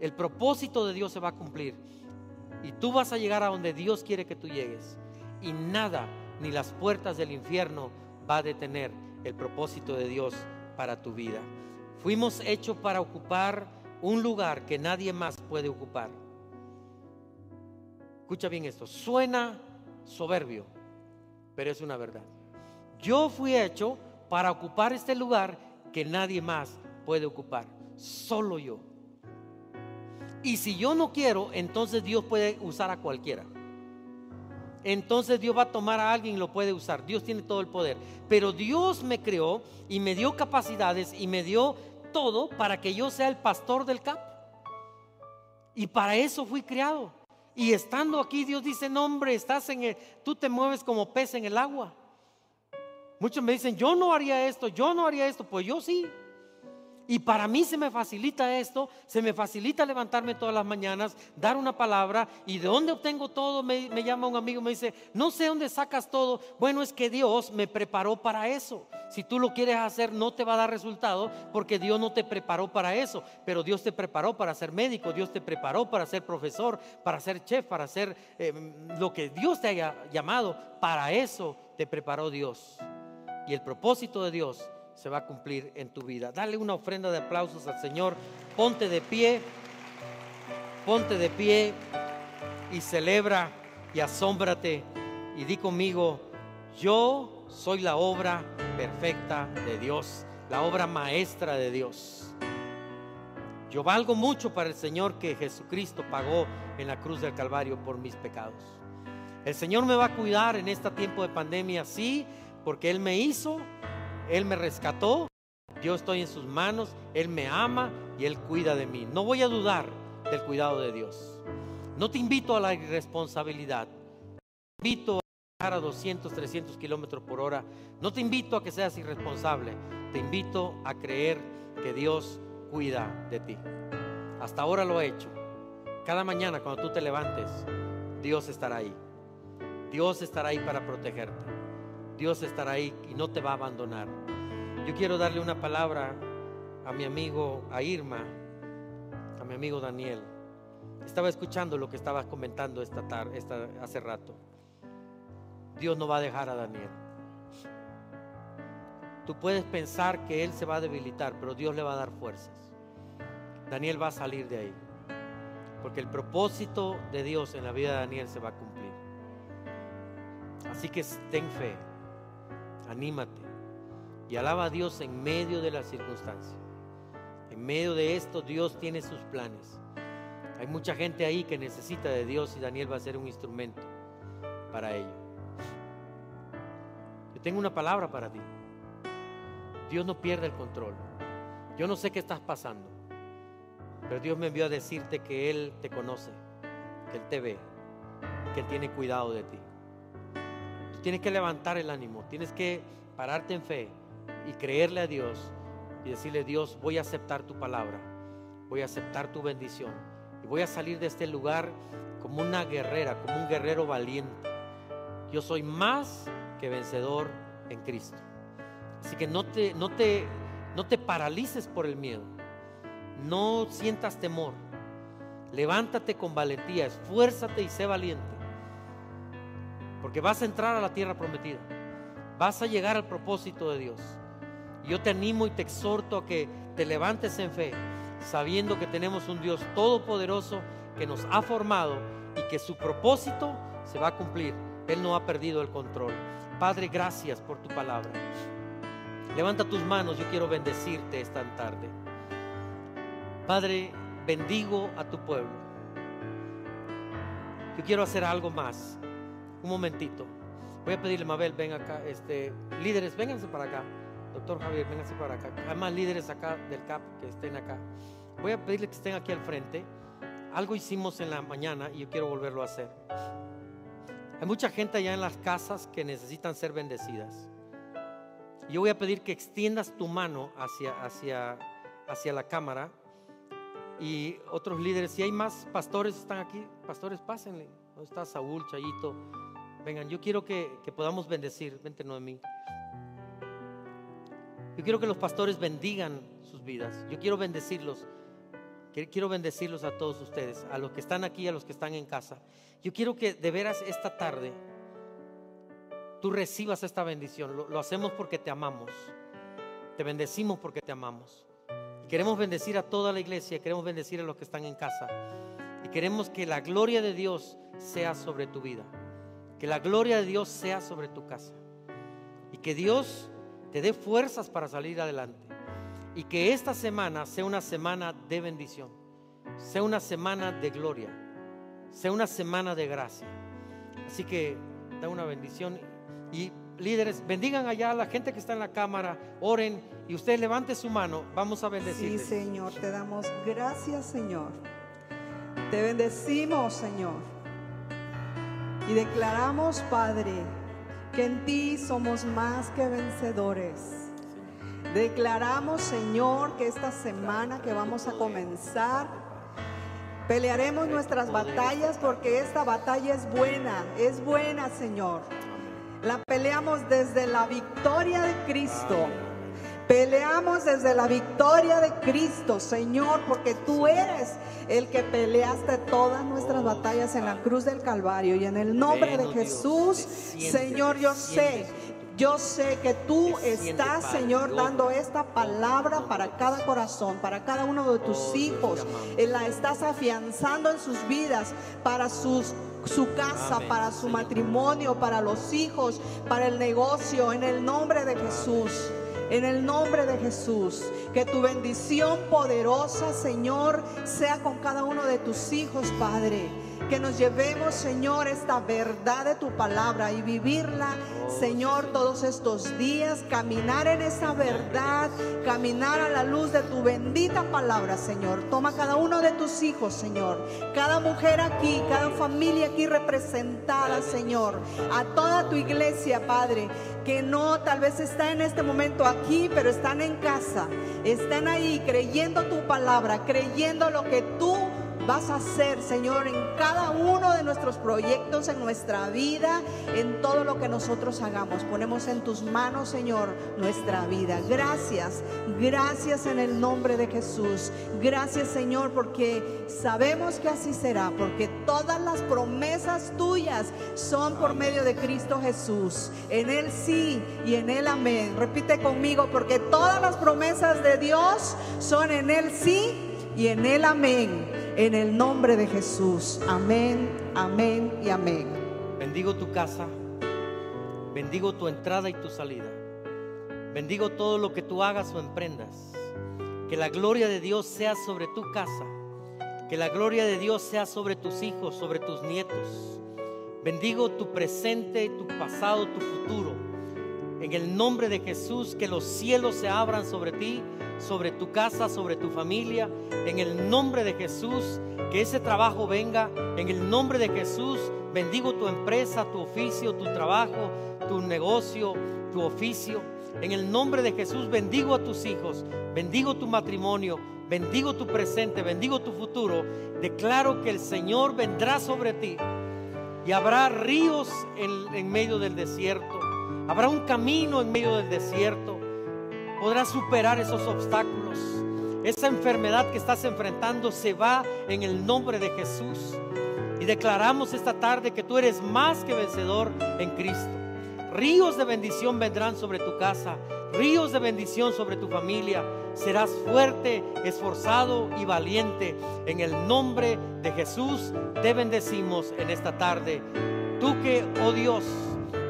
El propósito de Dios se va a cumplir. Y tú vas a llegar a donde Dios quiere que tú llegues. Y nada, ni las puertas del infierno va a detener el propósito de Dios para tu vida. Fuimos hechos para ocupar un lugar que nadie más puede ocupar. Escucha bien esto, suena soberbio, pero es una verdad. Yo fui hecho para ocupar este lugar que nadie más puede ocupar, solo yo. Y si yo no quiero, entonces Dios puede usar a cualquiera. Entonces Dios va a tomar a alguien y lo puede usar. Dios tiene todo el poder. Pero Dios me creó y me dio capacidades y me dio todo para que yo sea el pastor del campo. Y para eso fui criado. Y estando aquí, Dios dice, no hombre, estás en el, tú te mueves como pez en el agua. Muchos me dicen, yo no haría esto, yo no haría esto. Pues yo sí. Y para mí se me facilita esto, se me facilita levantarme todas las mañanas, dar una palabra y de dónde obtengo todo, me, llama un amigo, me dice, no sé dónde sacas todo. Bueno, es que Dios me preparó para eso. Si tú lo quieres hacer, no te va a dar resultado porque Dios no te preparó para eso, pero Dios te preparó para ser médico, Dios te preparó para ser profesor, para ser chef, para ser eh, lo que Dios te haya llamado. Para eso te preparó Dios. Y el propósito de Dios se va a cumplir en tu vida. Dale una ofrenda de aplausos al Señor. Ponte de pie, ponte de pie y celebra y asómbrate y di conmigo, yo soy la obra perfecta de Dios, la obra maestra de Dios. Yo valgo mucho para el Señor que Jesucristo pagó en la cruz del Calvario por mis pecados. El Señor me va a cuidar en este tiempo de pandemia, sí, porque Él me hizo él me rescató, yo estoy en sus manos, Él me ama y Él cuida de mí. No voy a dudar del cuidado de Dios. No te invito a la irresponsabilidad. Te invito a viajar a 200, 300 kilómetros por hora. No te invito a que seas irresponsable. Te invito a creer que Dios cuida de ti. Hasta ahora lo he hecho. Cada mañana cuando tú te levantes, Dios estará ahí. Dios estará ahí para protegerte. Dios estará ahí y no te va a abandonar. Yo quiero darle una palabra a mi amigo, a Irma, a mi amigo Daniel. Estaba escuchando lo que estabas comentando esta tarde, esta, hace rato. Dios no va a dejar a Daniel. Tú puedes pensar que él se va a debilitar, pero Dios le va a dar fuerzas. Daniel va a salir de ahí. Porque el propósito de Dios en la vida de Daniel se va a cumplir. Así que ten fe anímate y alaba a Dios en medio de la circunstancia. En medio de esto Dios tiene sus planes. Hay mucha gente ahí que necesita de Dios y Daniel va a ser un instrumento para ello. Yo tengo una palabra para ti. Dios no pierde el control. Yo no sé qué estás pasando, pero Dios me envió a decirte que Él te conoce, que Él te ve, que Él tiene cuidado de ti. Tienes que levantar el ánimo, tienes que pararte en fe y creerle a Dios y decirle, Dios, voy a aceptar tu palabra, voy a aceptar tu bendición y voy a salir de este lugar como una guerrera, como un guerrero valiente. Yo soy más que vencedor en Cristo. Así que no te, no te, no te paralices por el miedo, no sientas temor. Levántate con valentía, esfuérzate y sé valiente. Porque vas a entrar a la tierra prometida. Vas a llegar al propósito de Dios. Yo te animo y te exhorto a que te levantes en fe, sabiendo que tenemos un Dios todopoderoso que nos ha formado y que su propósito se va a cumplir. Él no ha perdido el control. Padre, gracias por tu palabra. Levanta tus manos, yo quiero bendecirte esta tarde. Padre, bendigo a tu pueblo. Yo quiero hacer algo más. Un momentito. Voy a pedirle, Mabel, ven acá. Este, líderes, vénganse para acá. Doctor Javier, vénganse para acá. Hay más líderes acá del CAP que estén acá. Voy a pedirle que estén aquí al frente. Algo hicimos en la mañana y yo quiero volverlo a hacer. Hay mucha gente allá en las casas que necesitan ser bendecidas. Yo voy a pedir que extiendas tu mano hacia, hacia, hacia la cámara. Y otros líderes, si hay más pastores están aquí, pastores, pásenle. ¿Dónde está Saúl, Chayito? Vengan, yo quiero que, podamos bendecir, vente mí. Yo quiero que los pastores bendigan sus vidas. Yo quiero bendecirlos. Quiero bendecirlos a todos ustedes, a los que están aquí, a los que están en casa. Yo quiero que de veras esta tarde tú recibas esta bendición. Lo, lo hacemos porque te amamos. Te bendecimos porque te amamos. queremos bendecir a toda la iglesia, queremos bendecir a los que están en casa. Y queremos que la gloria de Dios sea sobre tu vida. Que la gloria de Dios sea sobre tu casa. Y que Dios te dé fuerzas para salir adelante. Y que esta semana sea una semana de bendición. Sea una semana de gloria. Sea una semana de gracia. Así que da una bendición. Y líderes, bendigan allá a la gente que está en la cámara. Oren y usted levante su mano. Vamos a bendecir. Sí, Señor, te damos gracias, Señor Te bendecimos, Señor. Y declaramos, Padre, que en ti somos más que vencedores. Declaramos, Señor, que esta semana que vamos a comenzar, pelearemos nuestras batallas porque esta batalla es buena, es buena, Señor. La peleamos desde la victoria de Cristo. Peleamos desde la victoria de Cristo, Señor, porque tú eres el que peleaste todas nuestras batallas en la cruz del Calvario. Y en el nombre de Jesús, Señor, yo sé yo sé que tú estás, Señor, dando esta palabra para cada corazón, para cada uno de tus hijos. La estás afianzando en sus vidas, para sus su casa, para su matrimonio, para los hijos, para el negocio, en el nombre de Jesús. En el nombre de Jesús, que tu bendición poderosa, Señor, sea con cada uno de tus hijos, Padre. Que nos llevemos, Señor, esta verdad de tu palabra y vivirla, Señor, todos estos días, caminar en esa verdad, caminar a la luz de tu bendita palabra, Señor. Toma cada uno de tus hijos, Señor, cada mujer aquí, cada familia aquí representada, Señor, a toda tu iglesia, Padre, que no tal vez está en este momento aquí, pero están en casa, están ahí creyendo tu palabra, creyendo lo que tú vas a hacer, Señor, en cada uno de nuestros proyectos, en nuestra vida, en todo lo que nosotros hagamos. Ponemos en tus manos, Señor, nuestra vida. Gracias, gracias en el nombre de Jesús. Gracias, Señor, porque sabemos que así será, porque todas las promesas tuyas son por medio de Cristo Jesús. En Él sí y en Él amén. Repite conmigo, porque todas las promesas de Dios son en Él sí y en Él amén en el nombre de Jesús. Amén, amén y amén. Bendigo tu casa, bendigo tu entrada y tu salida. Bendigo todo lo que tú hagas o emprendas. Que la gloria de Dios sea sobre tu casa. Que la gloria de Dios sea sobre tus hijos, sobre tus nietos. Bendigo tu presente, tu pasado, tu futuro. En el nombre de Jesús, que los cielos se abran sobre ti sobre tu casa, sobre tu familia. En el nombre de Jesús, que ese trabajo venga. En el nombre de Jesús, bendigo tu empresa, tu oficio, tu trabajo, tu negocio, tu oficio. En el nombre de Jesús, bendigo a tus hijos, bendigo tu matrimonio, bendigo tu presente, bendigo tu futuro. Declaro que el Señor vendrá sobre ti y habrá ríos en, en medio del desierto. Habrá un camino en medio del desierto podrás superar esos obstáculos. Esa enfermedad que estás enfrentando se va en el nombre de Jesús. Y declaramos esta tarde que tú eres más que vencedor en Cristo. Ríos de bendición vendrán sobre tu casa, ríos de bendición sobre tu familia. Serás fuerte, esforzado y valiente. En el nombre de Jesús te bendecimos en esta tarde. Tú que, oh Dios,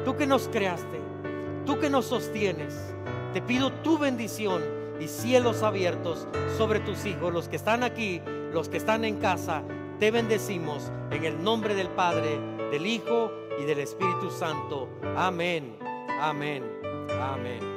tú que nos creaste, tú que nos sostienes te pido tu bendición y cielos abiertos sobre tus hijos, los que están aquí, los que están en casa. Te bendecimos en el nombre del Padre, del Hijo y del Espíritu Santo. Amén, amén, amén.